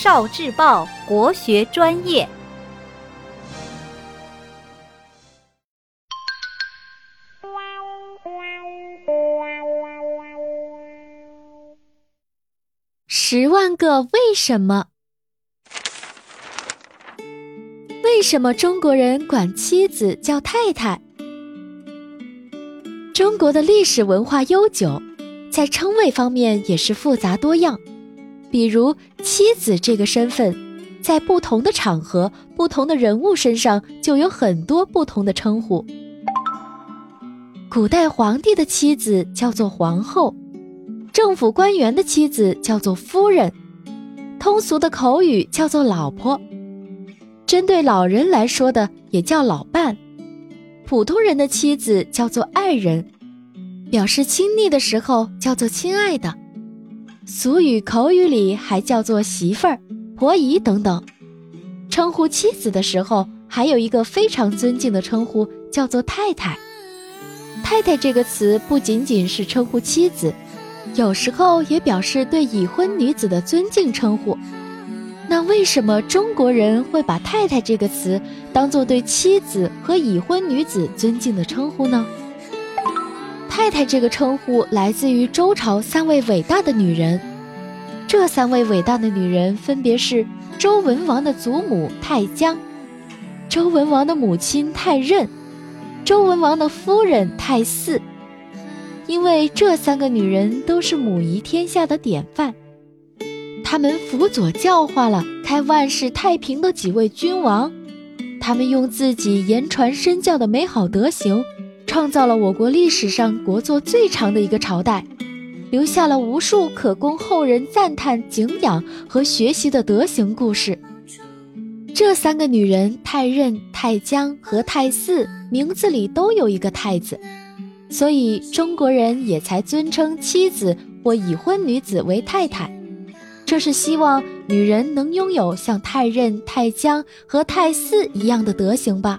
少智报国学专业。十万个为什么？为什么中国人管妻子叫太太？中国的历史文化悠久，在称谓方面也是复杂多样。比如妻子这个身份，在不同的场合、不同的人物身上就有很多不同的称呼。古代皇帝的妻子叫做皇后，政府官员的妻子叫做夫人，通俗的口语叫做老婆。针对老人来说的也叫老伴，普通人的妻子叫做爱人，表示亲昵的时候叫做亲爱的。俗语口语里还叫做媳妇儿、婆姨等等，称呼妻子的时候，还有一个非常尊敬的称呼，叫做太太。太太这个词不仅仅是称呼妻子，有时候也表示对已婚女子的尊敬称呼。那为什么中国人会把太太这个词当做对妻子和已婚女子尊敬的称呼呢？太太这个称呼来自于周朝三位伟大的女人，这三位伟大的女人分别是周文王的祖母太姜，周文王的母亲太任，周文王的夫人太姒。因为这三个女人都是母仪天下的典范，她们辅佐教化了开万世太平的几位君王，她们用自己言传身教的美好德行。创造了我国历史上国祚最长的一个朝代，留下了无数可供后人赞叹、敬仰和学习的德行故事。这三个女人太任、太姜和太姒，名字里都有一个“太”字，所以中国人也才尊称妻子或已婚女子为太太。这是希望女人能拥有像太任、太姜和太姒一样的德行吧。